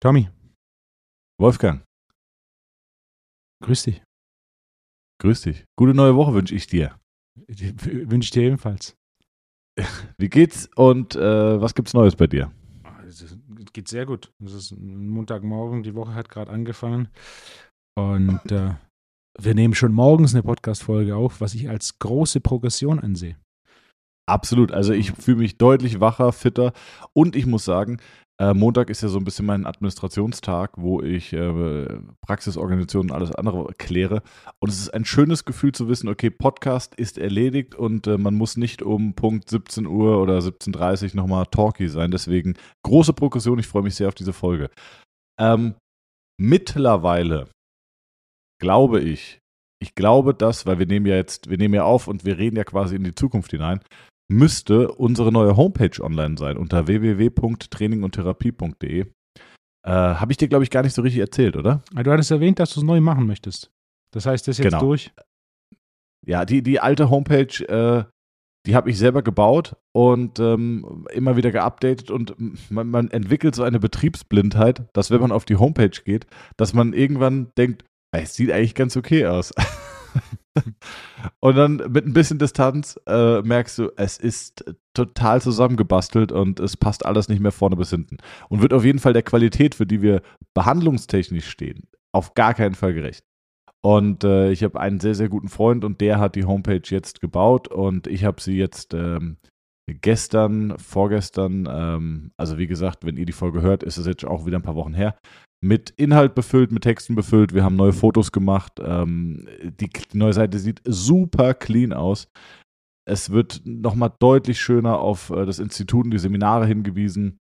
Tommy, Wolfgang, grüß dich. grüß dich. Gute neue Woche wünsche ich dir. Wünsche ich dir ebenfalls. Wie geht's und äh, was gibt's Neues bei dir? Es geht sehr gut. Es ist Montagmorgen, die Woche hat gerade angefangen. Und äh, wir nehmen schon morgens eine Podcast-Folge auf, was ich als große Progression ansehe. Absolut. Also ich fühle mich deutlich wacher, fitter und ich muss sagen, äh, Montag ist ja so ein bisschen mein Administrationstag, wo ich äh, Praxisorganisationen und alles andere kläre. Und es ist ein schönes Gefühl zu wissen, okay, Podcast ist erledigt und äh, man muss nicht um Punkt 17 Uhr oder 17.30 Uhr nochmal talky sein. Deswegen große Progression, ich freue mich sehr auf diese Folge. Ähm, mittlerweile glaube ich, ich glaube, dass, weil wir nehmen ja jetzt, wir nehmen ja auf und wir reden ja quasi in die Zukunft hinein, müsste unsere neue Homepage online sein unter www.trainingundtherapie.de. Äh, Habe ich dir, glaube ich, gar nicht so richtig erzählt, oder? Du hattest erwähnt, dass du es neu machen möchtest. Das heißt, das ist jetzt Genau. durch. Ja, die, die alte Homepage, äh, die habe ich selber gebaut und ähm, immer wieder geupdatet und man, man entwickelt so eine Betriebsblindheit, dass wenn man auf die Homepage geht, dass man irgendwann denkt, "Ey, es sieht eigentlich ganz okay aus. und dann mit ein bisschen Distanz äh, merkst du, es ist total zusammengebastelt und es passt alles nicht mehr vorne bis hinten. Und wird auf jeden Fall der Qualität, für die wir behandlungstechnisch stehen, auf gar keinen Fall gerecht. Und äh, ich habe einen sehr, sehr guten Freund und der hat die Homepage jetzt gebaut und ich habe sie jetzt ähm, gestern, vorgestern, ähm, also wie gesagt, wenn ihr die Folge hört, ist es jetzt auch wieder ein paar Wochen her, mit Inhalt befüllt, mit Texten befüllt. Wir haben neue Fotos gemacht. Ähm, die, die neue Seite sieht super clean aus. Es wird nochmal deutlich schöner auf äh, das Institut und die Seminare hingewiesen.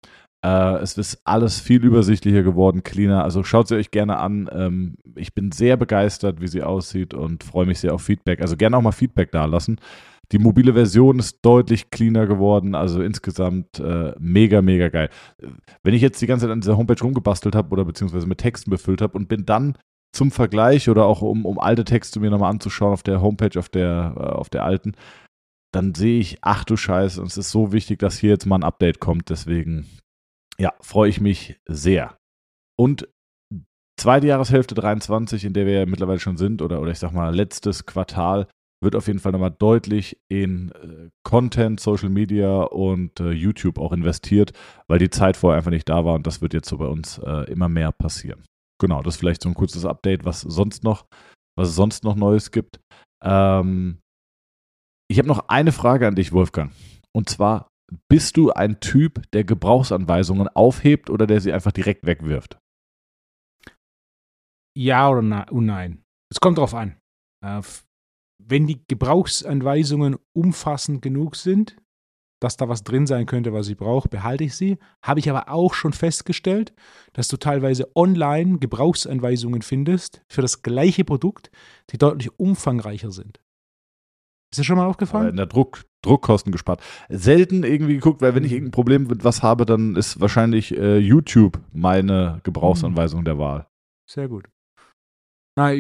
Äh, es ist alles viel übersichtlicher geworden, cleaner. Also schaut sie euch gerne an. Ähm, ich bin sehr begeistert, wie sie aussieht und freue mich sehr auf Feedback. Also gerne auch mal Feedback da lassen. Die mobile Version ist deutlich cleaner geworden, also insgesamt äh, mega, mega geil. Wenn ich jetzt die ganze Zeit an dieser Homepage rumgebastelt habe oder beziehungsweise mit Texten befüllt habe und bin dann zum Vergleich oder auch um, um alte Texte mir nochmal anzuschauen auf der Homepage, auf der, äh, auf der alten, dann sehe ich, ach du Scheiße, es ist so wichtig, dass hier jetzt mal ein Update kommt. Deswegen, ja, freue ich mich sehr. Und zweite Jahreshälfte 23, in der wir ja mittlerweile schon sind, oder, oder ich sag mal, letztes Quartal, wird auf jeden Fall nochmal deutlich in äh, Content, Social Media und äh, YouTube auch investiert, weil die Zeit vorher einfach nicht da war und das wird jetzt so bei uns äh, immer mehr passieren. Genau, das ist vielleicht so ein kurzes Update, was sonst noch, was es sonst noch Neues gibt. Ähm, ich habe noch eine Frage an dich, Wolfgang. Und zwar, bist du ein Typ, der Gebrauchsanweisungen aufhebt oder der sie einfach direkt wegwirft? Ja oder und nein. Es kommt drauf an. Wenn die Gebrauchsanweisungen umfassend genug sind, dass da was drin sein könnte, was ich brauche, behalte ich sie. Habe ich aber auch schon festgestellt, dass du teilweise online Gebrauchsanweisungen findest für das gleiche Produkt, die deutlich umfangreicher sind. Ist dir schon mal aufgefallen? in der Druck, Druckkosten gespart. Selten irgendwie geguckt, weil wenn ich irgendein Problem mit was habe, dann ist wahrscheinlich äh, YouTube meine Gebrauchsanweisung der Wahl. Sehr gut. Na,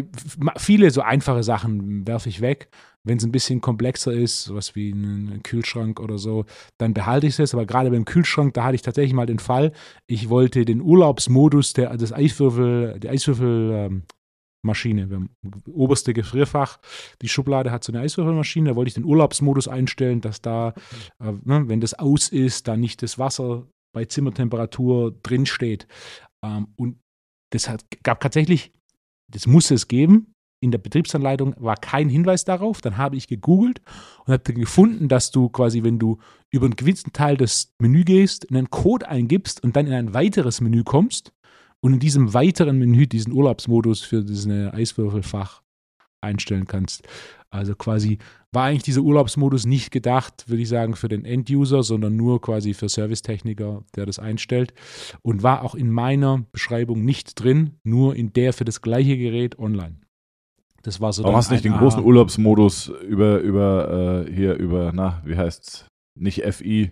viele so einfache Sachen werfe ich weg. Wenn es ein bisschen komplexer ist, sowas wie ein Kühlschrank oder so, dann behalte ich es. Aber gerade beim Kühlschrank, da hatte ich tatsächlich mal den Fall, ich wollte den Urlaubsmodus der, des Eiswürfel, Eiswürfelmaschine, wir haben oberste Gefrierfach, die Schublade hat so eine Eiswürfelmaschine, da wollte ich den Urlaubsmodus einstellen, dass da, äh, ne, wenn das aus ist, da nicht das Wasser bei Zimmertemperatur drin steht. Ähm, und das hat, gab tatsächlich, das muss es geben. In der Betriebsanleitung war kein Hinweis darauf. Dann habe ich gegoogelt und habe gefunden, dass du quasi, wenn du über einen gewissen Teil des Menü gehst, einen Code eingibst und dann in ein weiteres Menü kommst und in diesem weiteren Menü diesen Urlaubsmodus für diesen Eiswürfelfach einstellen kannst. Also quasi war eigentlich dieser Urlaubsmodus nicht gedacht, würde ich sagen, für den Enduser, sondern nur quasi für Servicetechniker, der das einstellt. Und war auch in meiner Beschreibung nicht drin, nur in der für das gleiche Gerät online. Das war so Warum hast du nicht den großen. Urlaubsmodus über, über, äh, hier über, na, wie heißt's? Nicht FI.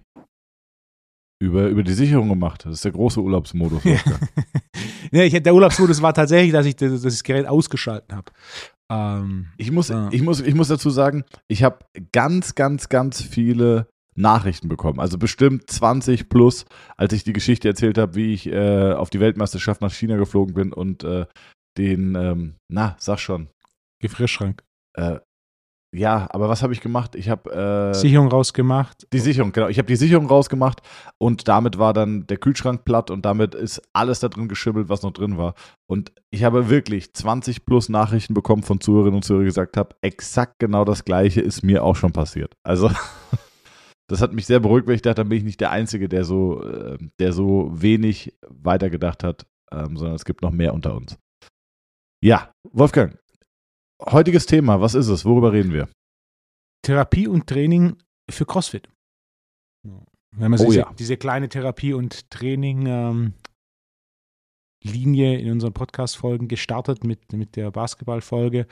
Über, über die Sicherung gemacht. Das ist der große Urlaubsmodus. Ja. Ja, ich, der Urlaubsmodus war tatsächlich, dass ich das, das Gerät ausgeschalten habe. Ähm, Ich muss, Ja. ich muss, ich muss dazu sagen, ich habe ganz, ganz, ganz viele Nachrichten bekommen. Also bestimmt 20 plus, als ich die Geschichte erzählt habe, wie ich äh, auf die Weltmeisterschaft nach China geflogen bin und äh, den, ähm, na, sag schon, Gefrierschrank. äh, ja, aber was habe ich gemacht? Ich habe äh, Sicherung rausgemacht. die Sicherung, genau. Ich habe die Sicherung rausgemacht und damit war dann der Kühlschrank platt und damit ist alles da drin geschimmelt, was noch drin war. Und ich habe wirklich 20 plus Nachrichten bekommen von Zuhörerinnen und Zuhörern, die gesagt haben, exakt genau das Gleiche ist mir auch schon passiert. Also das hat mich sehr beruhigt, weil ich dachte, dann bin ich nicht der Einzige, der so, äh, der so wenig weitergedacht hat, ähm, sondern es gibt noch mehr unter uns. Ja, Wolfgang, heutiges Thema, was ist es? Worüber reden wir? Therapie und Training für CrossFit. Wir haben also Oh diese, ja. diese kleine Therapie- und Training-Linie in unseren Podcast-Folgen gestartet mit, mit der Basketball-Folge.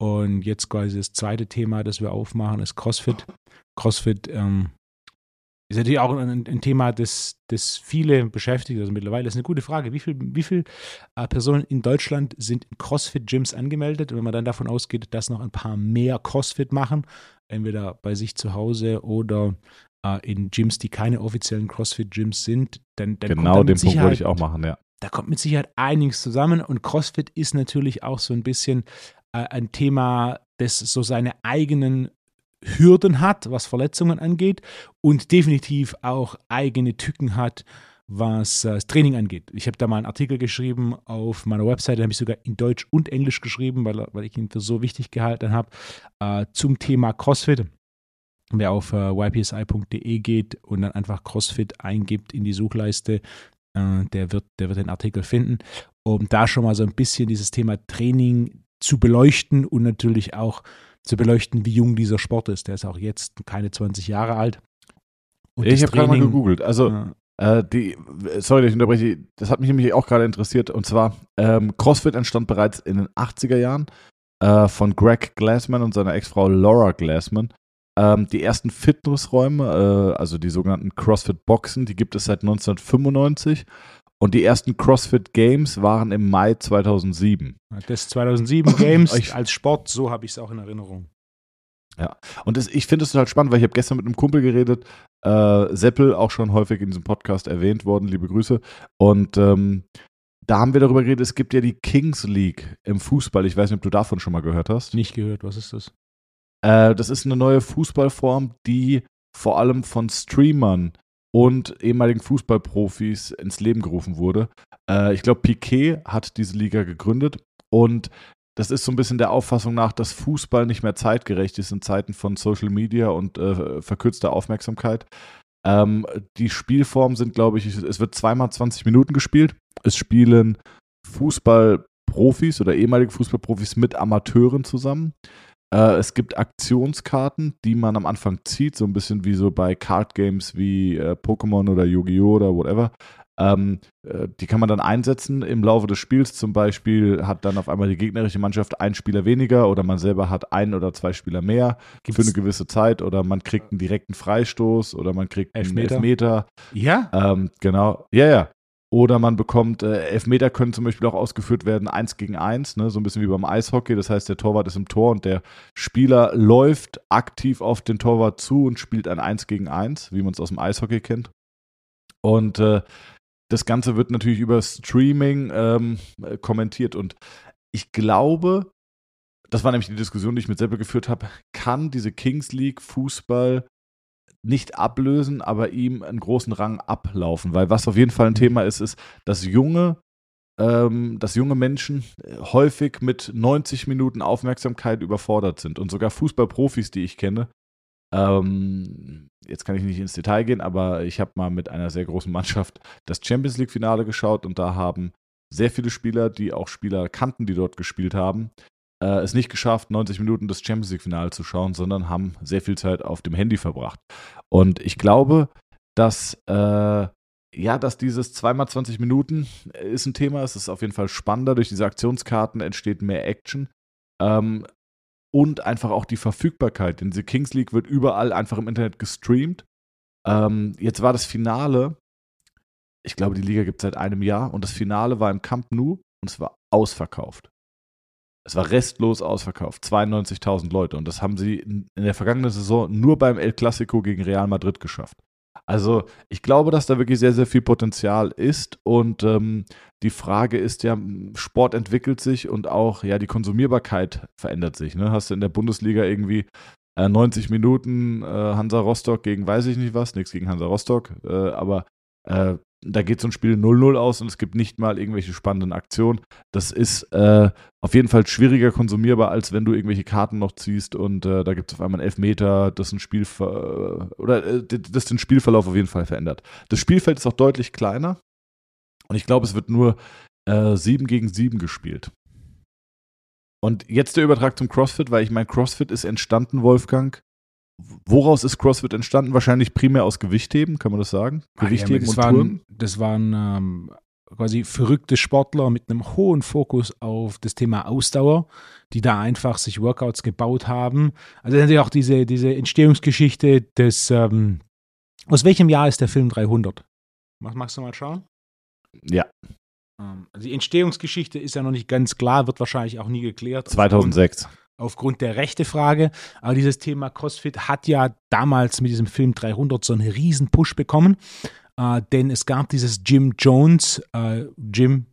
Und jetzt quasi das zweite Thema, das wir aufmachen, ist CrossFit. CrossFit ähm, ist natürlich auch ein, ein Thema, das, das viele beschäftigt. Also mittlerweile ist eine gute Frage. Wie viele wie viel, äh, Personen in Deutschland sind in CrossFit-Gyms angemeldet? Und wenn man dann davon ausgeht, dass noch ein paar mehr CrossFit machen, entweder bei sich zu Hause oder äh, in Gyms, die keine offiziellen CrossFit-Gyms sind, dann, dann genau den Punkt wollte ich auch machen, ja. da kommt mit Sicherheit einiges zusammen und CrossFit ist natürlich auch so ein bisschen äh, ein Thema, das so seine eigenen Hürden hat, was Verletzungen angeht und definitiv auch eigene Tücken hat, was äh, das Training angeht. Ich habe da mal einen Artikel geschrieben auf meiner Webseite, habe ich sogar in Deutsch und Englisch geschrieben, weil, weil ich ihn für so wichtig gehalten habe, äh, zum Thema CrossFit. Wer auf äh, ypsi.de geht und dann einfach CrossFit eingibt in die Suchleiste, äh, der, wird, der wird den Artikel finden, um da schon mal so ein bisschen dieses Thema Training zu beleuchten und natürlich auch zu beleuchten, wie jung dieser Sport ist. Der ist auch jetzt keine 20 Jahre alt. Und ich habe gerade mal gegoogelt. Also, Ja. äh, die, sorry, dass ich unterbreche, das hat mich nämlich auch gerade interessiert. Und zwar, ähm, CrossFit entstand bereits in den 80er Jahren äh, von Greg Glassman und seiner Ex-Frau Laura Glassman. Ähm, die ersten Fitnessräume, äh, also die sogenannten CrossFit-Boxen, die gibt es seit 1995. Und die ersten CrossFit Games waren im Mai 2007. Das 2007 Games als Sport, so habe ich es auch in Erinnerung. Und das, ich finde es total spannend, weil ich habe gestern mit einem Kumpel geredet, äh, Seppel, auch schon häufig in diesem Podcast erwähnt worden, liebe Grüße. Und ähm, da haben wir darüber geredet, es gibt ja die Kings League im Fußball. Ich weiß nicht, ob du davon schon mal gehört hast. Nicht gehört, was ist das? Äh, das ist eine neue Fußballform, die vor allem von Streamern und ehemaligen Fußballprofis ins Leben gerufen wurde. Äh, ich glaube, Piquet hat diese Liga gegründet und das ist so ein bisschen der Auffassung nach, dass Fußball nicht mehr zeitgerecht ist in Zeiten von Social Media und äh, verkürzter Aufmerksamkeit. Ähm, die Spielformen sind, glaube ich, es wird zweimal 20 Minuten gespielt. Es spielen Fußballprofis oder ehemalige Fußballprofis mit Amateuren zusammen. Äh, es gibt Aktionskarten, die man am Anfang zieht, so ein bisschen wie so bei Card Games wie äh, Pokémon oder Yu-Gi-Oh! oder whatever. Ähm, äh, die kann man dann einsetzen im Laufe des Spiels. Zum Beispiel hat dann auf einmal die gegnerische Mannschaft einen Spieler weniger oder man selber hat einen oder zwei Spieler mehr für eine gewisse Zeit oder man kriegt einen direkten Freistoß oder man kriegt einen Elfmeter. Elfmeter. Ja? Ähm, genau, ja, ja. Oder man bekommt, äh, Elfmeter können zum Beispiel auch ausgeführt werden, eins gegen eins, ne? so ein bisschen wie beim Eishockey. Das heißt, der Torwart ist im Tor und der Spieler läuft aktiv auf den Torwart zu und spielt ein Eins gegen eins, wie man es aus dem Eishockey kennt. Und äh, das Ganze wird natürlich über Streaming ähm, äh, kommentiert. Und ich glaube, das war nämlich die Diskussion, die ich mit Seppel geführt habe, kann diese Kings League Fußball nicht ablösen, aber ihm einen großen Rang ablaufen. Weil was auf jeden Fall ein Thema ist, ist, dass junge, ähm, dass junge Menschen äh, häufig mit 90 Minuten Aufmerksamkeit überfordert sind. Und sogar Fußballprofis, die ich kenne, ähm, jetzt kann ich nicht ins Detail gehen, aber ich habe mal mit einer sehr großen Mannschaft das Champions League-Finale geschaut und da haben sehr viele Spieler, die auch Spieler kannten, die dort gespielt haben, äh, es nicht geschafft, 90 Minuten das Champions League-Finale zu schauen, sondern haben sehr viel Zeit auf dem Handy verbracht. Und ich glaube, dass äh, ja, dass dieses zweimal 20 Minuten ist ein Thema. Es ist auf jeden Fall spannender. Durch diese Aktionskarten entsteht mehr Action. Ähm, und einfach auch die Verfügbarkeit. Denn diese Kings League wird überall einfach im Internet gestreamt. Ähm, jetzt war das Finale, ich glaube, die Liga gibt es seit einem Jahr und das Finale war im Camp Nou und es war ausverkauft. Es war restlos ausverkauft, 92.000 Leute. Und das haben sie in, der vergangenen Saison nur beim El Clasico gegen Real Madrid geschafft. Also ich glaube, dass da wirklich sehr, sehr viel Potenzial ist. Und ähm, die Frage ist ja, Sport entwickelt sich und auch ja die Konsumierbarkeit verändert sich. Ne? Hast du in der Bundesliga irgendwie äh, 90 Minuten äh, Hansa Rostock gegen weiß ich nicht was, nichts gegen Hansa Rostock, äh, aber äh, da geht so ein Spiel 0-0 aus und es gibt nicht mal irgendwelche spannenden Aktionen. Das ist äh, auf jeden Fall schwieriger konsumierbar, als wenn du irgendwelche Karten noch ziehst und äh, da gibt es auf einmal einen Elfmeter, das ein Spiel oder äh, das den Spielverlauf auf jeden Fall verändert. Das Spielfeld ist auch deutlich kleiner und ich glaube, es wird nur äh, 7 gegen 7 gespielt. Und jetzt der Übertrag zum CrossFit, weil ich meine, CrossFit ist entstanden, Wolfgang, Woraus ist CrossFit entstanden? Wahrscheinlich primär aus Gewichtheben, kann man das sagen? Gewichtheben ja, und Touren? Das waren ähm, quasi verrückte Sportler mit einem hohen Fokus auf das Thema Ausdauer, die da einfach sich Workouts gebaut haben. Also natürlich auch diese, diese Entstehungsgeschichte des, ähm, aus welchem Jahr ist der Film 300? Magst du mal schauen? Ja. Ähm, also die Entstehungsgeschichte ist ja noch nicht ganz klar, wird wahrscheinlich auch nie geklärt. 2006 aufgrund der Rechte-Frage. Aber dieses Thema CrossFit hat ja damals mit diesem Film 300 so einen riesen Push bekommen, äh, denn es gab dieses Jim Jones, äh, Jim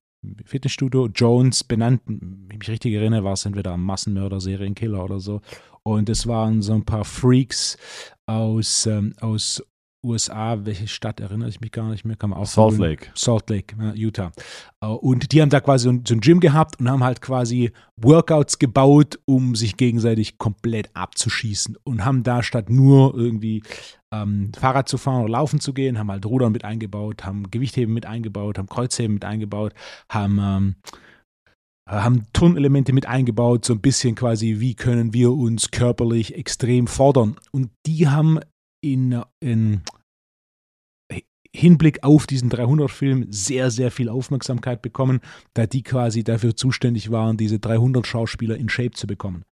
Fitnessstudio Jones benannt, wenn ich mich richtig erinnere, war es entweder ein Massenmörder, Serienkiller oder so. Und es waren so ein paar Freaks aus, ähm, aus USA, welche Stadt erinnere ich mich gar nicht mehr, kann man auch Salt Lake. Salt Lake, Utah. Äh, und die haben da quasi so ein Gym gehabt und haben halt quasi Workouts gebaut, um sich gegenseitig komplett abzuschießen und haben da statt nur irgendwie ähm, Fahrrad zu fahren oder laufen zu gehen, haben halt Rudern mit eingebaut, haben Gewichtheben mit eingebaut, haben Kreuzheben mit eingebaut, haben ähm, haben Turnelemente mit eingebaut, so ein bisschen quasi, wie können wir uns körperlich extrem fordern. Und die haben in, in Hinblick auf diesen 300-Film sehr, sehr viel Aufmerksamkeit bekommen, da die quasi dafür zuständig waren, diese 300 Schauspieler in Shape zu bekommen.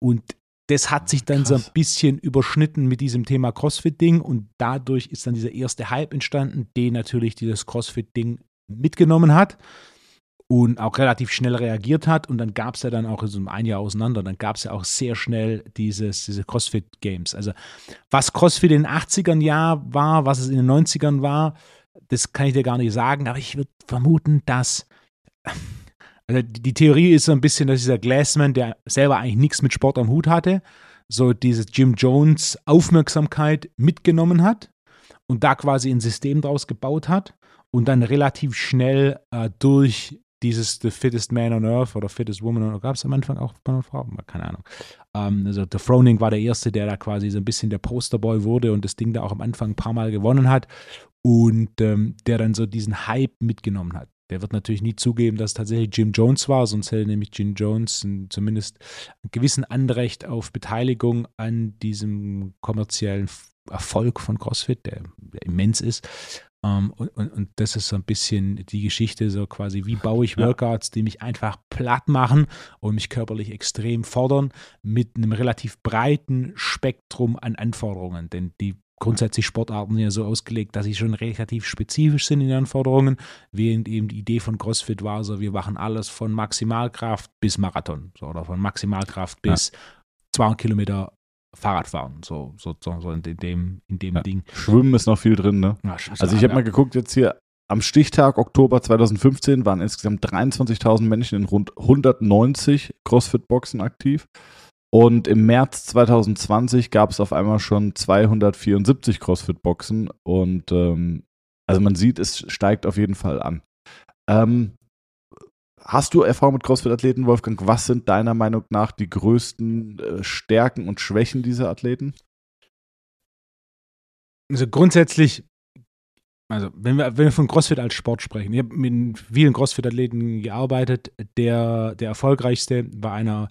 Und das hat sich dann Krass. so ein bisschen überschnitten mit diesem Thema CrossFit-Ding und dadurch ist dann dieser erste Hype entstanden, den natürlich dieses CrossFit-Ding mitgenommen hat und auch relativ schnell reagiert hat. Und dann gab es ja dann auch so ein Jahr auseinander, dann gab es ja auch sehr schnell dieses, diese CrossFit-Games. Also was CrossFit in den 80ern ja war, was es in den 90ern war, das kann ich dir gar nicht sagen, aber ich würde vermuten, dass. Also die Theorie ist so ein bisschen, dass dieser Glassman, der selber eigentlich nichts mit Sport am Hut hatte, so diese Jim Jones Aufmerksamkeit mitgenommen hat und da quasi ein System draus gebaut hat und dann relativ schnell äh, durch dieses The Fittest Man on Earth oder Fittest Woman on Earth, gab es am Anfang auch Mann und Frau? Keine Ahnung. Ähm, also der Froning war der Erste, der da quasi so ein bisschen der Posterboy wurde und das Ding da auch am Anfang ein paar Mal gewonnen hat und ähm, der dann so diesen Hype mitgenommen hat. Der wird natürlich nie zugeben, dass es tatsächlich Jim Jones war, sonst hätte nämlich Jim Jones ein, zumindest einen gewissen Anrecht auf Beteiligung an diesem kommerziellen Erfolg von CrossFit, der, der immens ist. Um, ähm, und, und, und, das ist so ein bisschen die Geschichte, so quasi, wie baue ich Workouts, die mich einfach platt machen und mich körperlich extrem fordern, mit einem relativ breiten Spektrum an Anforderungen. Denn die grundsätzlich Sportarten sind ja so ausgelegt, dass sie schon relativ spezifisch sind in den Anforderungen, während eben die Idee von CrossFit war, so wir machen alles von Maximalkraft bis Marathon so, oder von Maximalkraft bis ja. 200 Kilometer Fahrradfahren, so, so, so in dem, in dem ja. Ding. Schwimmen ist noch viel drin, ne? Ja, also ich habe mal geguckt, jetzt hier am Stichtag Oktober 2015 waren insgesamt 23.000 Menschen in rund 190 CrossFit-Boxen aktiv. Und im März 2020 gab es auf einmal schon 274 CrossFit-Boxen. Und ähm, also man sieht, es steigt auf jeden Fall an. Ähm, Hast du Erfahrung mit CrossFit-Athleten, Wolfgang? Was sind deiner Meinung nach die größten äh, Stärken und Schwächen dieser Athleten? Also grundsätzlich, also wenn wir, wenn wir von CrossFit als Sport sprechen, ich habe mit vielen CrossFit-Athleten gearbeitet. Der, der erfolgreichste war einer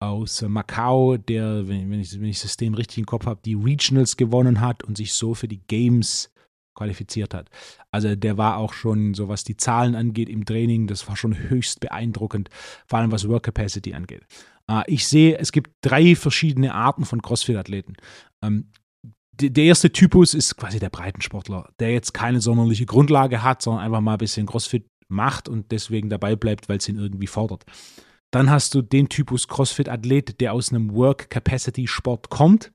aus Macau, der, wenn, ich, wenn ich das System richtig im Kopf habe, die Regionals gewonnen hat und sich so für die Games qualifiziert hat. Also der war auch schon, so was die Zahlen angeht im Training, das war schon höchst beeindruckend, vor allem was Work Capacity angeht. Äh, ich sehe, es gibt drei verschiedene Arten von CrossFit-Athleten. Ähm, der erste Typus ist quasi der Breitensportler, der jetzt keine sonderliche Grundlage hat, sondern einfach mal ein bisschen CrossFit macht und deswegen dabei bleibt, weil es ihn irgendwie fordert. Dann hast du den Typus CrossFit-Athlet, der aus einem Work-Capacity-Sport kommt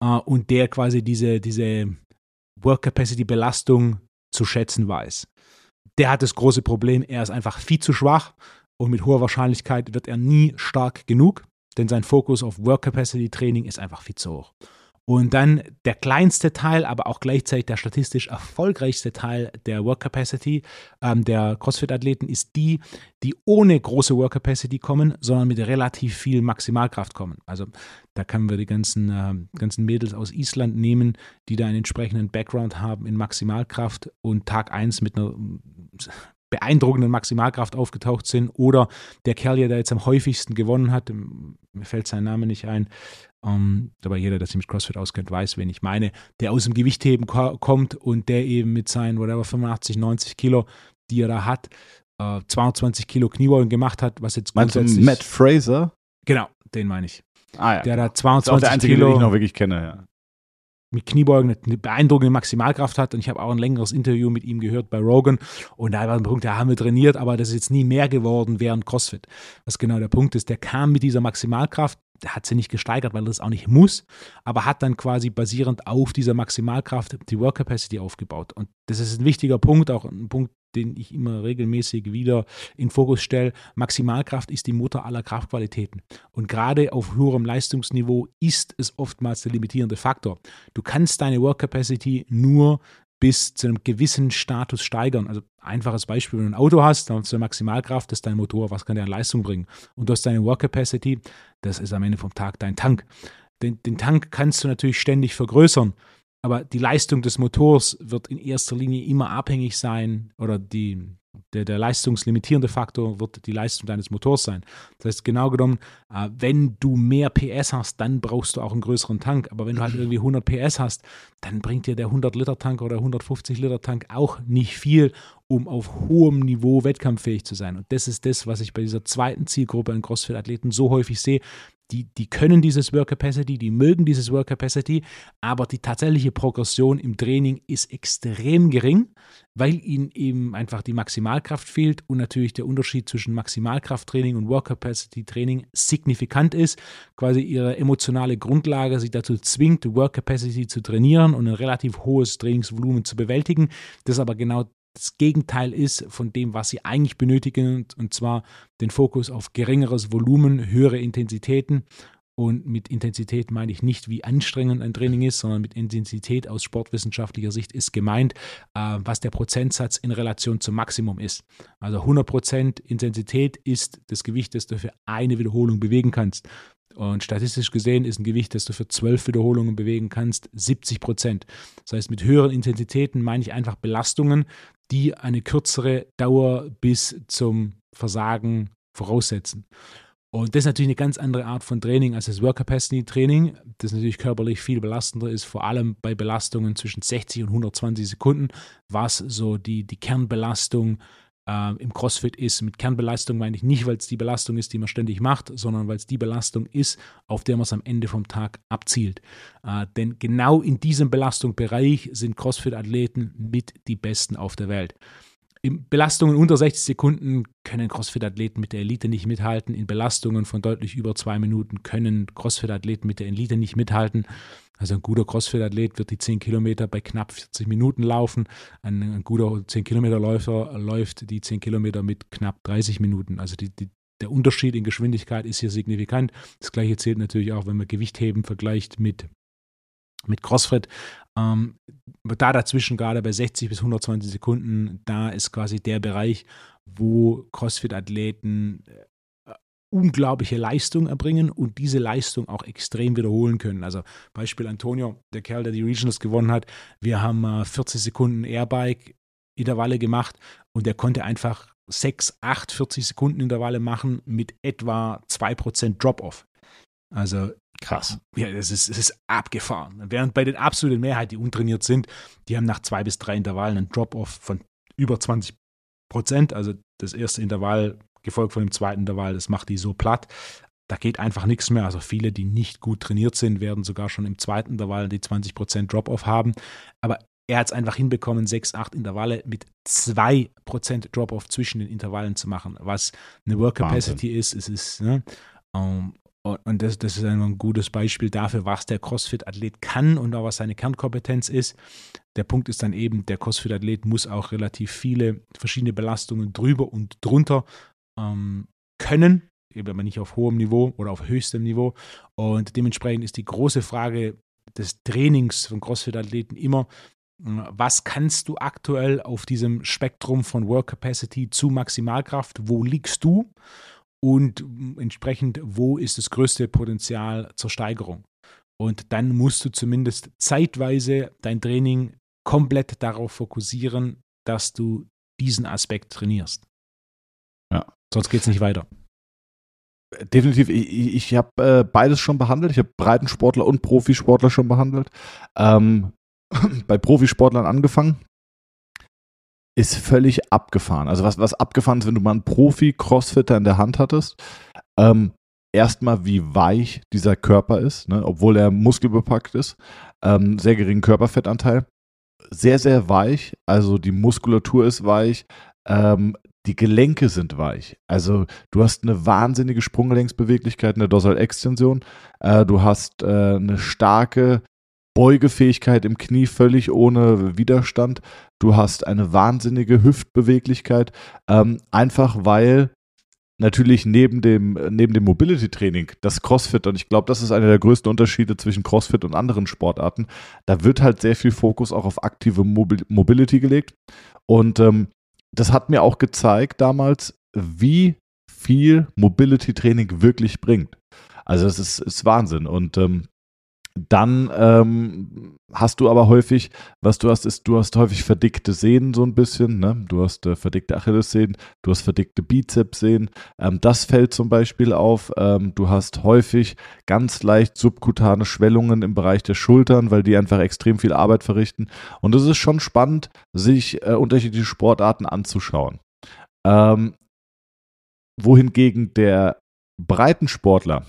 äh, und der quasi diese, diese Work-Capacity-Belastung zu schätzen weiß. Der hat das große Problem, er ist einfach viel zu schwach und mit hoher Wahrscheinlichkeit wird er nie stark genug, denn sein Fokus auf Work-Capacity-Training ist einfach viel zu hoch. Und dann der kleinste Teil, aber auch gleichzeitig der statistisch erfolgreichste Teil der Work Capacity ähm, der CrossFit-Athleten ist die, die ohne große Work Capacity kommen, sondern mit relativ viel Maximalkraft kommen. Also da können wir die ganzen, äh, ganzen Mädels aus Island nehmen, die da einen entsprechenden Background haben in Maximalkraft und Tag 1 mit einer beeindruckenden Maximalkraft aufgetaucht sind. Oder der Kerl, der jetzt am häufigsten gewonnen hat, mir fällt sein Name nicht ein, ähm, aber jeder, der sich mit CrossFit auskennt, weiß, wen ich meine, der aus dem Gewichtheben ko kommt und der eben mit seinen, whatever, 85, 90 Kilo, die er da hat, äh, 22 Kilo Kniebeugen gemacht hat, was jetzt Meinst du Matt Fraser? Genau, den meine ich. Ah ja. Der da 22 das ist auch der einzige, Kilo den ich noch wirklich kenne, ja mit Kniebeugen eine beeindruckende Maximalkraft hat. Und ich habe auch ein längeres Interview mit ihm gehört bei Rogan. Und da war ein Punkt, da haben wir trainiert, aber das ist jetzt nie mehr geworden während CrossFit. Was genau der Punkt ist, der kam mit dieser Maximalkraft, hat sie nicht gesteigert, weil das auch nicht muss, aber hat dann quasi basierend auf dieser Maximalkraft die Work Capacity aufgebaut. Und das ist ein wichtiger Punkt, auch ein Punkt, den ich immer regelmäßig wieder in Fokus stelle. Maximalkraft ist die Mutter aller Kraftqualitäten. Und gerade auf höherem Leistungsniveau ist es oftmals der limitierende Faktor. Du kannst deine Work Capacity nur bis zu einem gewissen Status steigern. Also einfaches Beispiel, wenn du ein Auto hast, dann hast du eine Maximalkraft, das ist dein Motor, was kann der an Leistung bringen? Und du hast deine Work Capacity, das ist am Ende vom Tag dein Tank. Den, den Tank kannst du natürlich ständig vergrößern. Aber die Leistung des Motors wird in erster Linie immer abhängig sein oder die, der, der leistungslimitierende Faktor wird die Leistung deines Motors sein. Das heißt, genau genommen, äh, wenn du mehr PS hast, dann brauchst du auch einen größeren Tank. Aber wenn du halt irgendwie 100 PS hast, dann bringt dir der 100-Liter-Tank oder 150-Liter-Tank auch nicht viel, um auf hohem Niveau wettkampffähig zu sein. Und das ist das, was ich bei dieser zweiten Zielgruppe an CrossFit-Athleten so häufig sehe die, die können dieses Work Capacity, die mögen dieses Work Capacity, aber die tatsächliche Progression im Training ist extrem gering, weil ihnen eben einfach die Maximalkraft fehlt und natürlich der Unterschied zwischen Maximalkrafttraining und Work Capacity Training signifikant ist. Quasi ihre emotionale Grundlage sie dazu zwingt, Work Capacity zu trainieren und ein relativ hohes Trainingsvolumen zu bewältigen. Das ist aber genau das Gegenteil ist von dem, was sie eigentlich benötigen, und zwar den Fokus auf geringeres Volumen, höhere Intensitäten. Und mit Intensität meine ich nicht, wie anstrengend ein Training ist, sondern mit Intensität aus sportwissenschaftlicher Sicht ist gemeint, äh, was der Prozentsatz in Relation zum Maximum ist. Also 100% Intensität ist das Gewicht, das du für eine Wiederholung bewegen kannst. Und statistisch gesehen ist ein Gewicht, das du für zwölf Wiederholungen bewegen kannst, 70 Prozent. Das heißt, mit höheren Intensitäten meine ich einfach Belastungen, die eine kürzere Dauer bis zum Versagen voraussetzen. Und das ist natürlich eine ganz andere Art von Training als das Work Capacity Training, das natürlich körperlich viel belastender ist, vor allem bei Belastungen zwischen 60 und 120 Sekunden, was so die, die Kernbelastung äh, im CrossFit ist. Mit Kernbelastung meine ich nicht, weil es die Belastung ist, die man ständig macht, sondern weil es die Belastung ist, auf der man es am Ende vom Tag abzielt. Äh, denn genau in diesem Belastungsbereich sind CrossFit-Athleten mit die Besten auf der Welt. In Belastungen unter 60 Sekunden können CrossFit-Athleten mit der Elite nicht mithalten. In Belastungen von deutlich über zwei Minuten können CrossFit-Athleten mit der Elite nicht mithalten. Also ein guter Crossfit-Athlet wird die 10 Kilometer bei knapp 40 Minuten laufen. Ein, ein guter 10 Kilometer Läufer läuft die 10 Kilometer mit knapp 30 Minuten. Also die, die, der Unterschied in Geschwindigkeit ist hier signifikant. Das gleiche zählt natürlich auch, wenn man Gewichtheben vergleicht mit, mit CrossFit. Ähm, da dazwischen gerade bei 60 bis 120 Sekunden, da ist quasi der Bereich, wo CrossFit-Athleten unglaubliche Leistung erbringen und diese Leistung auch extrem wiederholen können. Also Beispiel Antonio, der Kerl, der die Regionals gewonnen hat. Wir haben äh, 40 Sekunden Airbike Intervalle gemacht und der konnte einfach 6, 8, 40 Sekunden Intervalle machen mit etwa 2% Drop-Off. Also krass. Ja, das ist, das ist abgefahren. Während bei den absoluten Mehrheit, die untrainiert sind, die haben nach zwei bis drei Intervallen einen Drop-Off von über 20 Prozent. Also das erste Intervall gefolgt von dem zweiten Intervall. Das macht die so platt. Da geht einfach nichts mehr. Also viele, die nicht gut trainiert sind, werden sogar schon im zweiten Intervall die 20% Drop-off haben. Aber er hat es einfach hinbekommen, sechs, acht Intervalle mit zwei Prozent Drop-Off zwischen den Intervallen zu machen, was eine Work Capacity Wahnsinn. ist. Es ist, ne? Um, ähm, und das, das ist ein gutes Beispiel dafür, was der CrossFit-Athlet kann und auch was seine Kernkompetenz ist. Der Punkt ist dann eben, der CrossFit-Athlet muss auch relativ viele verschiedene Belastungen drüber und drunter ähm, können, eben aber nicht auf hohem Niveau oder auf höchstem Niveau. Und dementsprechend ist die große Frage des Trainings von CrossFit-Athleten immer, was kannst du aktuell auf diesem Spektrum von Work Capacity zu Maximalkraft, wo liegst du und entsprechend, wo ist das größte Potenzial zur Steigerung. Und dann musst du zumindest zeitweise dein Training komplett darauf fokussieren, dass du diesen Aspekt trainierst. Ja. Sonst geht es nicht weiter. Definitiv, ich, ich habe äh, beides schon behandelt. Ich habe Breitensportler und Profisportler schon behandelt. Ähm, bei Profisportlern angefangen, ist völlig abgefahren. Also was, was abgefahren ist, wenn du mal einen Profi-Crossfitter in der Hand hattest, ähm, erstmal wie weich dieser Körper ist, ne? obwohl er muskelbepackt ist, ähm, sehr geringen Körperfettanteil, sehr, sehr weich, also die Muskulatur ist weich, ähm, die Gelenke sind weich. Also du hast eine wahnsinnige Sprunggelenksbeweglichkeit in der Dorsalextension. Äh, du hast äh, eine starke Beugefähigkeit im Knie völlig ohne Widerstand. Du hast eine wahnsinnige Hüftbeweglichkeit, ähm, einfach weil natürlich neben dem, neben dem Mobility-Training das CrossFit, und ich glaube, das ist einer der größten Unterschiede zwischen CrossFit und anderen Sportarten, da wird halt sehr viel Fokus auch auf aktive Mobil Mobility gelegt. Und ähm, das hat mir auch gezeigt damals, wie viel Mobility-Training wirklich bringt. Also es ist, ist Wahnsinn. Und ähm, dann ähm, hast du aber häufig, was du hast, ist, du hast häufig verdickte Sehnen so ein bisschen, ne? Du hast äh, verdickte Achillessehnen, du hast verdickte Bizepssehnen. Ähm, das fällt zum Beispiel auf. Ähm, du hast häufig ganz leicht subkutane Schwellungen im Bereich der Schultern, weil die einfach extrem viel Arbeit verrichten. Und es ist schon spannend, sich äh, unterschiedliche Sportarten anzuschauen. Ähm, wohingegen der Breitensportler,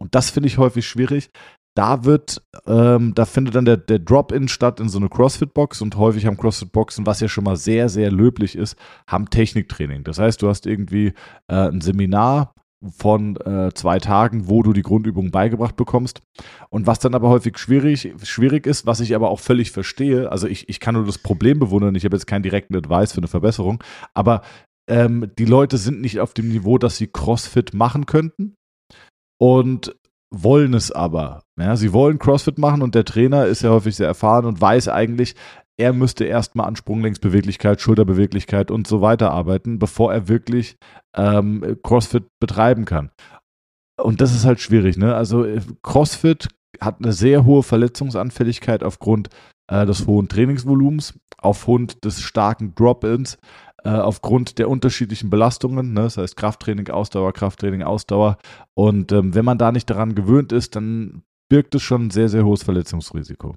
und das finde ich häufig schwierig, da wird, ähm, da findet dann der, der Drop-In statt in so eine CrossFit-Box und häufig haben CrossFit-Boxen, was ja schon mal sehr, sehr löblich ist, haben Techniktraining. Das heißt, du hast irgendwie äh, ein Seminar von äh, zwei Tagen, wo du die Grundübungen beigebracht bekommst. Und was dann aber häufig schwierig, schwierig ist, was ich aber auch völlig verstehe, also ich, ich kann nur das Problem bewundern, ich habe jetzt keinen direkten Advice für eine Verbesserung, aber ähm, die Leute sind nicht auf dem Niveau, dass sie CrossFit machen könnten. Und wollen es aber. Ja, sie wollen CrossFit machen und der Trainer ist ja häufig sehr erfahren und weiß eigentlich, er müsste erstmal an Sprunglängsbeweglichkeit, Schulterbeweglichkeit und so weiter arbeiten, bevor er wirklich ähm, CrossFit betreiben kann. Und das ist halt schwierig. Ne? Also äh, CrossFit hat eine sehr hohe Verletzungsanfälligkeit aufgrund äh, des hohen Trainingsvolumens, aufgrund des starken Drop-ins äh, aufgrund der unterschiedlichen Belastungen, ne? das heißt Krafttraining, Ausdauer, Krafttraining, Ausdauer. Und ähm, wenn man da nicht daran gewöhnt ist, dann birgt es schon ein sehr, sehr hohes Verletzungsrisiko.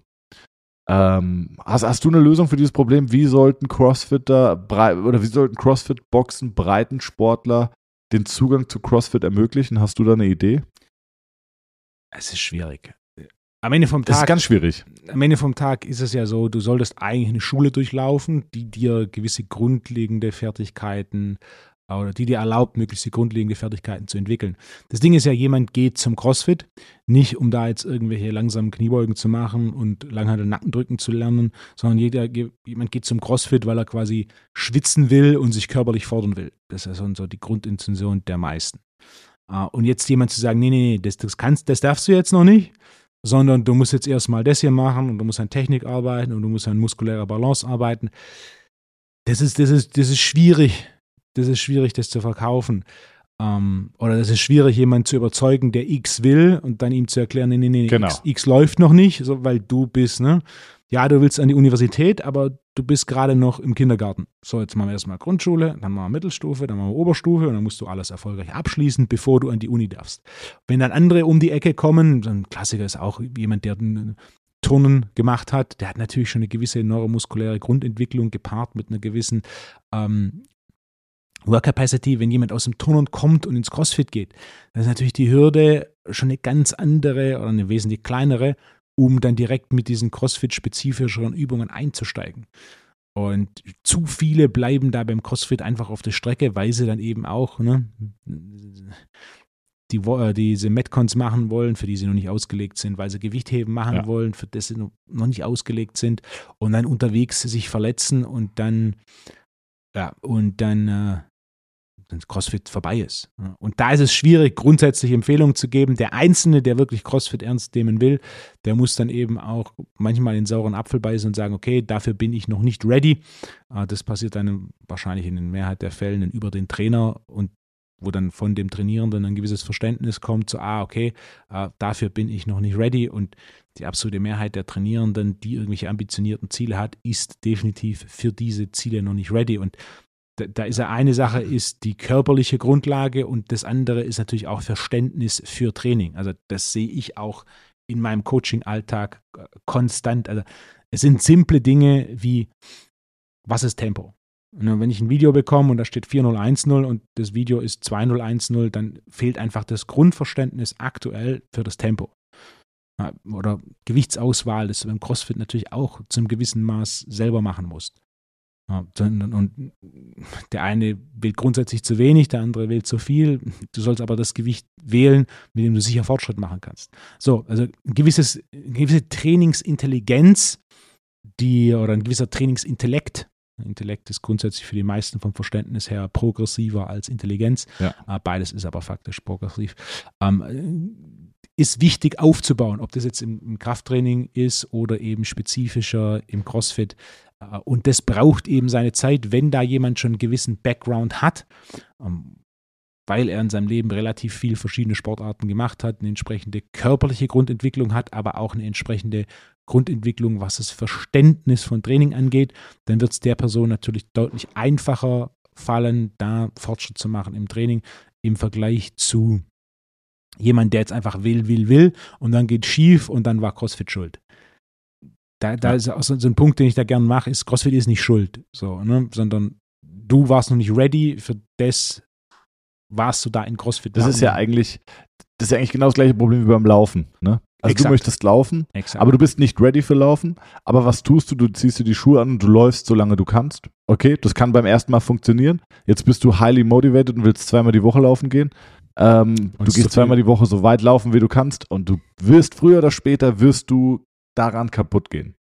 Ähm, hast, hast, du eine Lösung für dieses Problem? Wie sollten Crossfitter oder wie sollten Crossfit-Boxen Breitensportler den Zugang zu Crossfit ermöglichen? Hast du da eine Idee? Es ist schwierig am Ende vom Tag. Das ist ganz schwierig. Am Ende vom Tag ist es ja so, du solltest eigentlich eine Schule durchlaufen, die dir gewisse grundlegende Fertigkeiten oder die dir erlaubt, möglichst grundlegende Fertigkeiten zu entwickeln. Das Ding ist ja, jemand geht zum CrossFit, nicht um da jetzt irgendwelche langsamen Kniebeugen zu machen und langhantel Nackendrücken zu lernen, sondern jeder, jemand geht zum CrossFit, weil er quasi schwitzen will und sich körperlich fordern will. Das ist so die Grundintention der meisten. Ah, und jetzt jemand zu sagen, nee, nee, nee, das, das kannst, das darfst du jetzt noch nicht, sondern du musst jetzt erstmal das hier machen und du musst an Technik arbeiten und du musst an muskulärer Balance arbeiten. Das ist, das ist, das ist schwierig. Das ist schwierig, das zu verkaufen. Ähm, oder das ist schwierig, jemanden zu überzeugen, der X will und dann ihm zu erklären, nee, nee, nee, genau. X, X läuft noch nicht, so, weil du bist, ne? Ja, du willst an die Universität, aber du bist gerade noch im Kindergarten. So, jetzt machen wir erstmal Grundschule, dann machen wir Mittelstufe, dann machen wir Oberstufe und dann musst du alles erfolgreich abschließen, bevor du an die Uni darfst. Wenn dann andere um die Ecke kommen, so ein Klassiker ist auch jemand, der Turnen gemacht hat, der hat natürlich schon eine gewisse neuromuskuläre Grundentwicklung gepaart mit einer gewissen ähm, Work Capacity, wenn jemand aus dem Turnen kommt und ins CrossFit geht, dann ist natürlich die Hürde schon eine ganz andere oder eine wesentlich kleinere, um dann direkt mit diesen CrossFit-spezifischeren Übungen einzusteigen. Und zu viele bleiben da beim CrossFit einfach auf der Strecke, weil sie dann eben auch ne, die, äh, diese Metcons machen wollen, für die sie noch nicht ausgelegt sind, weil sie Gewichtheben machen ja. wollen, für das sie noch nicht ausgelegt sind und dann unterwegs sich verletzen und dann ja, und dann äh, CrossFit vorbei ist. Und da ist es schwierig, grundsätzlich Empfehlungen zu geben. Der Einzelne, der wirklich CrossFit ernst nehmen will, der muss dann eben auch manchmal in sauren Apfel beißen und sagen, okay, dafür bin ich noch nicht ready. Ah, das passiert dann wahrscheinlich in der Mehrheit der Fällen über den Trainer und wo dann von dem Trainierenden ein gewisses Verständnis kommt, so, ah, okay, ah, dafür bin ich noch nicht ready. Und die absolute Mehrheit der Trainierenden, die irgendwelche ambitionierten Ziele hat, ist definitiv für diese Ziele noch nicht ready. Und da, da ist ja eine Sache ist die körperliche Grundlage und das andere ist natürlich auch Verständnis für Training. Also das sehe ich auch in meinem Coaching-Alltag äh, konstant. Also es sind simple Dinge wie, was ist Tempo? Und wenn ich ein Video bekomme und da steht 4010 und das Video ist 2010, dann fehlt einfach das Grundverständnis aktuell für das Tempo. Oder Gewichtsauswahl, das du beim CrossFit natürlich auch zum gewissen Maß selber machen musst. Und der eine wählt grundsätzlich zu wenig, der andere wählt zu viel. Du sollst aber das Gewicht wählen, mit dem du sicher Fortschritt machen kannst. So, also ein gewisses, eine gewisse Trainingsintelligenz, die oder ein gewisser Trainingsintellekt. Intellekt ist grundsätzlich für die meisten vom Verständnis her progressiver als Intelligenz. Ja. Äh, beides ist aber faktisch progressiv. Ähm, ist wichtig aufzubauen, ob das jetzt im Krafttraining ist oder eben spezifischer im CrossFit. Äh, und das braucht eben seine Zeit, wenn da jemand schon einen gewissen Background hat, ähm, weil er in seinem Leben relativ viel verschiedene Sportarten gemacht hat, eine entsprechende körperliche Grundentwicklung hat, aber auch eine entsprechende Grundentwicklung, was das Verständnis von Training angeht, dann wird es der Person natürlich deutlich einfacher fallen, da Fortschritt zu machen im Training im Vergleich zu jemand, der jetzt einfach will, will, will und dann geht schief und dann war CrossFit schuld. Da, da ist auch so, so, ein Punkt, den ich da gerne mache, ist, CrossFit ist nicht schuld, so, ne? sondern du warst noch nicht ready für das, warst du da in CrossFit. Das ist ja eigentlich, das ist ja eigentlich genau das gleiche Problem wie beim Laufen. Ne? Also Exakt. du möchtest laufen, Exakt. aber du bist nicht ready für Laufen. Aber was tust du? Du ziehst dir die Schuhe an und du läufst, solange du kannst. Okay, das kann beim ersten Mal funktionieren. Jetzt bist du highly motivated und willst zweimal die Woche laufen gehen. Ähm, du gehst zweimal die Woche so weit laufen, wie du kannst und du wirst früher oder später wirst du daran kaputt gehen.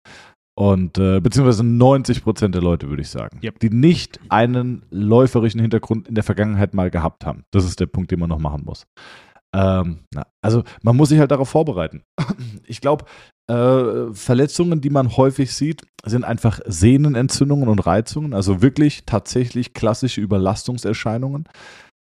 Und äh, beziehungsweise 90 Prozent der Leute, würde ich sagen, yep. die nicht einen läuferischen Hintergrund in der Vergangenheit mal gehabt haben. Das ist der Punkt, den man noch machen muss. Ähm, na, also man muss sich halt darauf vorbereiten. Ich glaube, äh, Verletzungen, die man häufig sieht, sind einfach Sehnenentzündungen und Reizungen, also wirklich tatsächlich klassische Überlastungserscheinungen.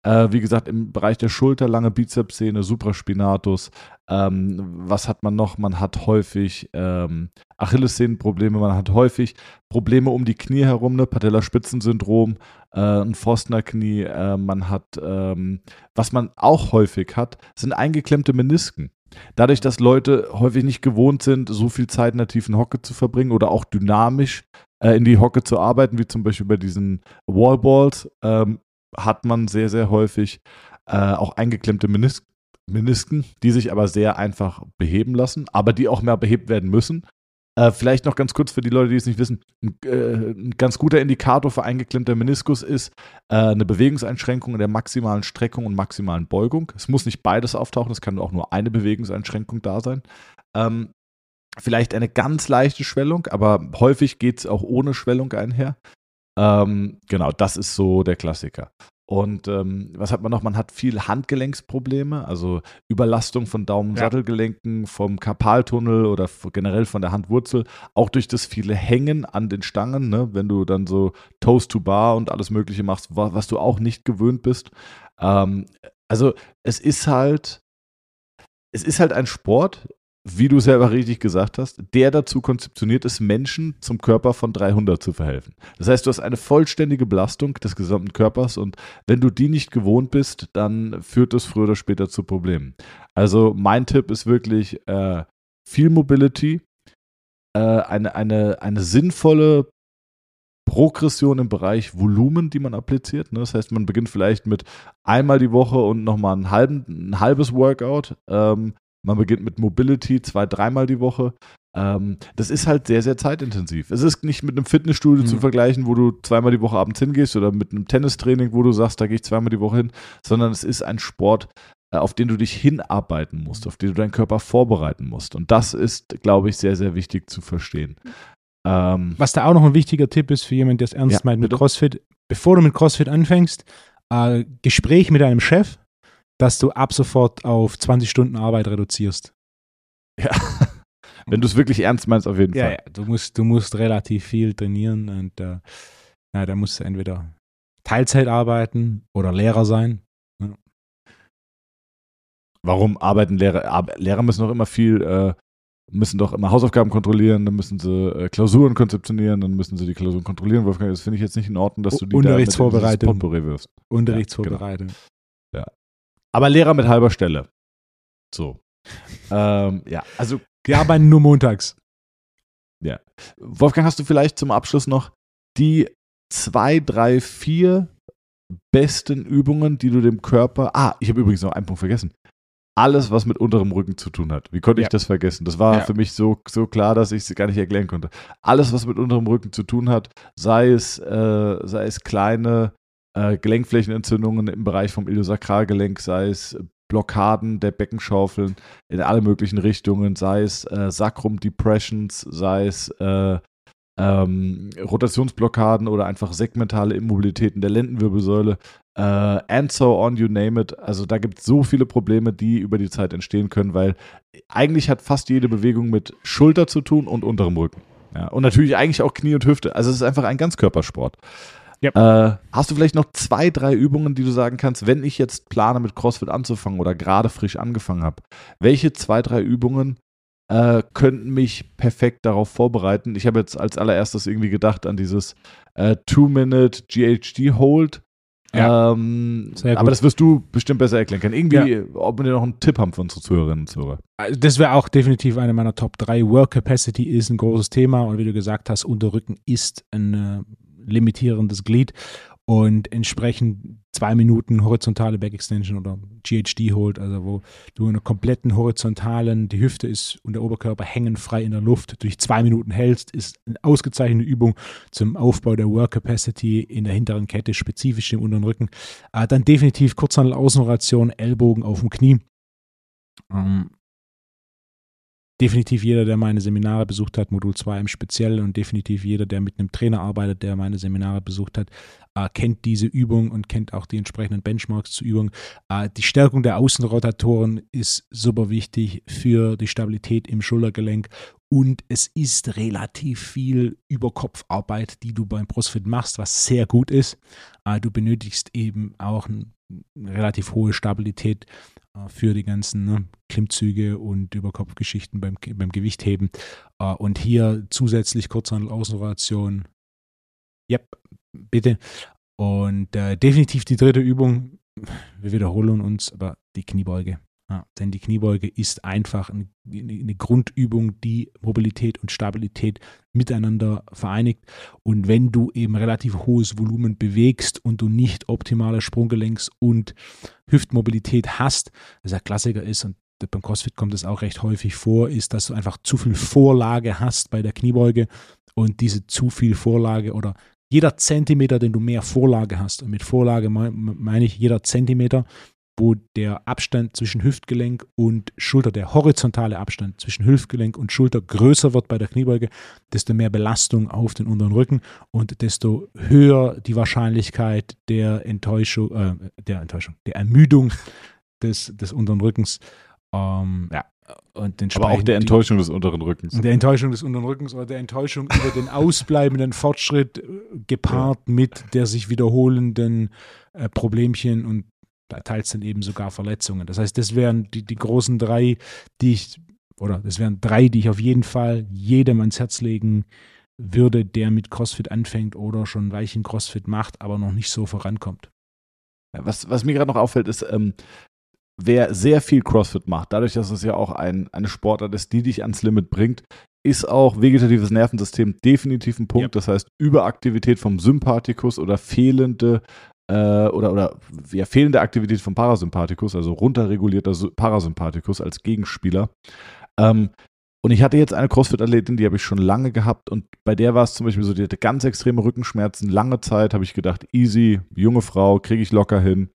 Äh, wie gesagt, im Bereich der Schulter, lange Bizepssehne, Supraspinatus. Ähm, was hat man noch? Man hat häufig ähm, Achillessehnenprobleme, man hat häufig Probleme um die Knie herum, ne? Patellaspitzensyndrom, äh, ein Forstner Knie. Äh, man hat, ähm, was man auch häufig hat, sind eingeklemmte Menisken. Dadurch, dass Leute häufig nicht gewohnt sind, so viel Zeit in der tiefen Hocke zu verbringen oder auch dynamisch äh, in die Hocke zu arbeiten, wie zum Beispiel bei diesen Wallballs, ähm, hat man sehr, sehr häufig äh, auch eingeklemmte Menis Menisken, die sich aber sehr einfach beheben lassen, aber die auch mehr behebt werden müssen. Äh, vielleicht noch ganz kurz für die Leute, die es nicht wissen: ein, äh, ein ganz guter Indikator für eingeklemmter Meniskus ist äh, eine Bewegungseinschränkung in der maximalen Streckung und maximalen Beugung. Es muss nicht beides auftauchen, es kann auch nur eine Bewegungseinschränkung da sein. Ähm, vielleicht eine ganz leichte Schwellung, aber häufig geht es auch ohne Schwellung einher. Ähm, genau, das ist so der Klassiker. Und ähm, was hat man noch? Man hat viel Handgelenksprobleme, also Überlastung von Daumen-Sattelgelenken, ja. vom Karpaltunnel oder generell von der Handwurzel, auch durch das viele Hängen an den Stangen, ne? wenn du dann so Toast to Bar und alles Mögliche machst, was, du auch nicht gewöhnt bist. Ähm, also es ist halt, es ist halt ein Sport, wie du selber richtig gesagt hast, der dazu konzeptioniert ist, Menschen zum Körper von 300 zu verhelfen. Das heißt, du hast eine vollständige Belastung des gesamten Körpers und wenn du die nicht gewohnt bist, dann führt das früher oder später zu Problemen. Also mein Tipp ist wirklich äh, viel Mobility, äh, eine, eine, eine sinnvolle Progression im Bereich Volumen, die man appliziert. Ne? Das heißt, man beginnt vielleicht mit einmal die Woche und nochmal ein, halben, ein halbes Workout. Ähm, Man beginnt mit Mobility zwei, dreimal die Woche. Ähm, das ist halt sehr, sehr zeitintensiv. Es ist nicht mit einem Fitnessstudio mhm. zu vergleichen, wo du zweimal die Woche abends hingehst oder mit einem Tennistraining, wo du sagst, da gehe ich zweimal die Woche hin, sondern es ist ein Sport, äh, auf den du dich hinarbeiten musst, auf den du deinen Körper vorbereiten musst. Und das ist, glaube ich, sehr, sehr wichtig zu verstehen. Ähm, Was da auch noch ein wichtiger Tipp ist für jemanden, der es ernst ja, meint mit bitte? CrossFit, bevor du mit CrossFit anfängst, äh, Gespräch mit deinem Chef, dass du ab sofort auf 20 Stunden Arbeit reduzierst. Ja. Wenn du es wirklich ernst meinst, auf jeden ja, Fall. Ja, du musst, du musst relativ viel trainieren und äh, na, da musst du entweder Teilzeit arbeiten oder Lehrer sein. Ja. Warum arbeiten Lehrer? Lehrer müssen doch immer viel, äh, müssen doch immer Hausaufgaben kontrollieren, dann müssen sie äh, Klausuren konzeptionieren, dann müssen sie die Klausuren kontrollieren. Wolfgang, das finde ich jetzt nicht in Ordnung, dass du die Unterrichtsvorbereitung da wirfst. Unterrichtsvorbereitung. Ja, genau. Ja. Aber Lehrer mit halber Stelle. So. ähm, ja, also wir arbeiten nur montags. Ja. Wolfgang, hast du vielleicht zum Abschluss noch die zwei, drei, vier besten Übungen, die du dem Körper. Ah, ich habe übrigens noch einen Punkt vergessen. Alles, was mit unterem Rücken zu tun hat. Wie konnte ja. ich das vergessen? Das war ja. für mich so, so klar, dass ich es gar nicht erklären konnte. Alles, was mit unterem Rücken zu tun hat, sei es, äh, sei es kleine äh, Gelenkflächenentzündungen im Bereich vom Iliosakralgelenk, sei es Blockaden der Beckenschaufeln in alle möglichen Richtungen, sei es äh, Sacrum Depressions, sei es äh, ähm, Rotationsblockaden oder einfach segmentale Immobilitäten der Lendenwirbelsäule, äh, and so on, you name it. Also da gibt es so viele Probleme, die über die Zeit entstehen können, weil eigentlich hat fast jede Bewegung mit Schulter zu tun und unterem Rücken. Ja, und natürlich eigentlich auch Knie und Hüfte. Also es ist einfach ein Ganzkörpersport. Yep. Äh, hast du vielleicht noch zwei, drei Übungen, die du sagen kannst, wenn ich jetzt plane, mit CrossFit anzufangen oder gerade frisch angefangen habe? Welche zwei, drei Übungen äh, könnten mich perfekt darauf vorbereiten? Ich habe jetzt als allererstes irgendwie gedacht an dieses äh, Two-Minute GHD Hold. Ja, ähm, aber das wirst du bestimmt besser erklären können. Irgendwie, ja. ob wir noch einen Tipp haben für unsere Zuhörerinnen und Zuhörer. Also das wäre auch definitiv eine meiner Top 3. Work Capacity ist ein großes Thema und wie du gesagt hast, Unterrücken ist ein äh, limitierendes Glied und entsprechend zwei Minuten horizontale Back Extension oder GHD holt, also wo du in einer kompletten horizontalen, die Hüfte ist und der Oberkörper hängen frei in der Luft, durch zwei Minuten hältst, ist eine ausgezeichnete Übung zum Aufbau der Work Capacity in der hinteren Kette, spezifisch im unteren Rücken. Äh, dann definitiv Kurzhandel Außenrotation, Ellbogen auf dem Knie. Definitiv jeder, der meine Seminare besucht hat, Modul 2 im Speziellen und definitiv jeder, der mit einem Trainer arbeitet, der meine Seminare besucht hat, äh, kennt diese Übung und kennt auch die entsprechenden Benchmarks zur Übung. Äh, die Stärkung der Außenrotatoren ist super wichtig für die Stabilität im Schultergelenk und es ist relativ viel Überkopfarbeit, die du beim CrossFit machst, was sehr gut ist. Äh, du benötigst eben auch eine relativ hohe Stabilität äh, für die ganzen ne, Klimmzüge und Überkopfgeschichten beim, beim Gewichtheben. Äh, und hier zusätzlich Kurzhandel, Außenrotation. Yep, bitte. Und äh, definitiv die dritte Übung. Wir wiederholen uns, aber die Kniebeuge. Ja, denn die Kniebeuge ist einfach eine, Grundübung, die Mobilität und Stabilität miteinander vereinigt. Und wenn du eben relativ hohes Volumen bewegst und du nicht optimale Sprunggelenks- und Hüftmobilität hast, das ja Klassiker ist und beim CrossFit kommt es auch recht häufig vor, ist, dass du einfach zu viel Vorlage hast bei der Kniebeuge und diese zu viel Vorlage oder jeder Zentimeter, den du mehr Vorlage hast, und mit Vorlage meine ich jeder Zentimeter, wo der Abstand zwischen Hüftgelenk und Schulter, der horizontale Abstand zwischen Hüftgelenk und Schulter größer wird bei der Kniebeuge, desto mehr Belastung auf den unteren Rücken und desto höher die Wahrscheinlichkeit der Enttäuschung, äh, der Enttäuschung, der Ermüdung des, des unteren Rückens. Ähm, ja, und Aber auch der Enttäuschung die, des unteren Rückens. Der Enttäuschung des unteren Rückens oder der Enttäuschung über den ausbleibenden Fortschritt äh, gepaart ja. mit der sich wiederholenden äh, Problemchen und teils dann eben sogar Verletzungen. Das heißt, das wären die, die großen drei, die ich, oder das wären drei, die ich auf jeden Fall jedem ans Herz legen würde, der mit CrossFit anfängt oder schon Weichen CrossFit macht, aber noch nicht so vorankommt. Was, was mir gerade noch auffällt, ist, ähm, wer sehr viel CrossFit macht, dadurch, dass es ja auch ein, eine Sportart ist, die dich ans Limit bringt, ist auch vegetatives Nervensystem definitiv ein Punkt. Yep. Das heißt, Überaktivität vom Sympathikus oder fehlende äh, oder, oder ja, fehlende Aktivität vom Parasympathikus, also runterregulierter Parasympathikus als Gegenspieler. Ähm, und ich hatte jetzt eine CrossFit-Athletin, die habe ich schon lange gehabt und bei der war es zum Beispiel so, die hatte ganz extreme Rückenschmerzen, lange Zeit, habe ich gedacht, easy, junge Frau, kriege ich locker hin.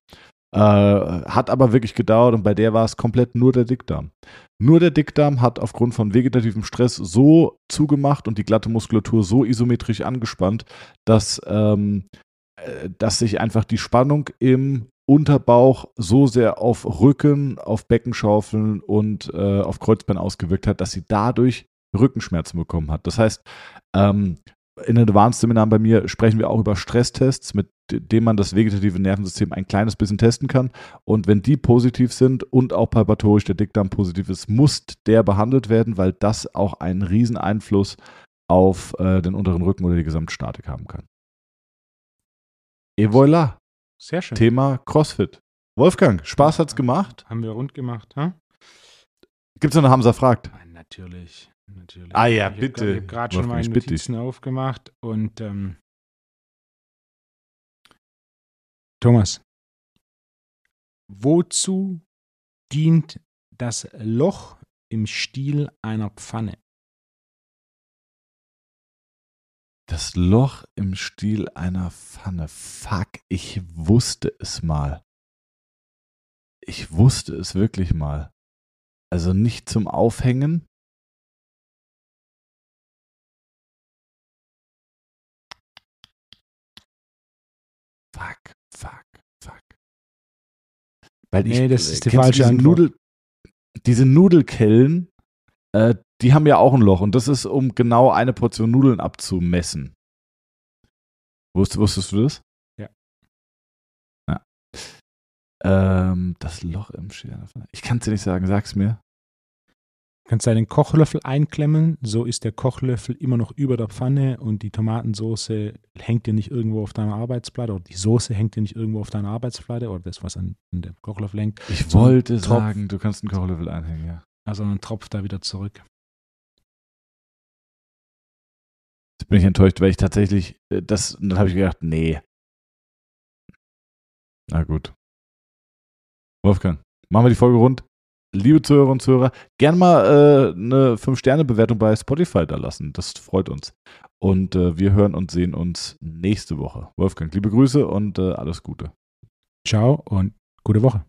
Äh, hat aber wirklich gedauert und bei der war es komplett nur der Dickdarm. Nur der Dickdarm hat aufgrund von vegetativem Stress so zugemacht und die glatte Muskulatur so isometrisch angespannt, dass, ähm, äh, dass sich einfach die Spannung im Unterbauch so sehr auf Rücken, auf Beckenschaufeln und äh, auf Kreuzbein ausgewirkt hat, dass sie dadurch Rückenschmerzen bekommen hat. Das heißt, ähm, in Advanced-Seminaren bei mir sprechen wir auch über Stresstests, mit denen man das vegetative Nervensystem ein kleines bisschen testen kann. Und wenn die positiv sind und auch palpatorisch der Dickdarm positiv ist, muss der behandelt werden, weil das auch einen riesen Einfluss auf äh, den unteren Rücken oder die Gesamtstatik haben kann. Et voilà. Sehr schön. Thema CrossFit. Wolfgang, Spaß hat's gemacht? Haben wir rund gemacht, ha? Gibt's noch eine Hamza fragt? Nein, natürlich. natürlich. Ah ja, ich bitte. ich habe gerade schon meine ich bitte Notizen aufgemacht und ähm, Thomas, wozu dient das Loch im Stiel einer Pfanne? Das Loch im Stiel einer Pfanne. Fuck, ich wusste es mal. Ich wusste es wirklich mal. Also nicht zum Aufhängen. Fuck, fuck, fuck. Weil ich, Nee, das ist die falsche diese Antwort. Nudel, diese Nudelkellen, äh, die haben ja auch ein Loch und das ist, um genau eine Portion Nudeln abzumessen. Wusst, wusstest du das? Ja. Ja. Ähm, das Loch im Schäler. Ich kann es dir nicht sagen, sag's mir. Kannst deinen Kochlöffel einklemmen, so ist der Kochlöffel immer noch über der Pfanne und die Tomatensoße hängt dir nicht irgendwo auf deiner Arbeitsplatte oder die Soße hängt dir nicht irgendwo auf deiner Arbeitsplatte oder das, was an, an dem Kochlöffel hängt, Ich So wollte Tropf. sagen, du kannst einen Kochlöffel einhängen, ja. also dann tropft da wieder zurück. Bin ich enttäuscht, weil ich tatsächlich, äh, das, dann habe ich gedacht, nee. Na gut. Wolfgang, machen wir die Folge rund. Liebe Zuhörer und Zuhörer, gern mal äh, eine 5-Sterne-Bewertung bei Spotify da lassen. Das freut uns. Und äh, wir hören und sehen uns nächste Woche. Wolfgang, liebe Grüße und äh, alles Gute. Ciao und gute Woche.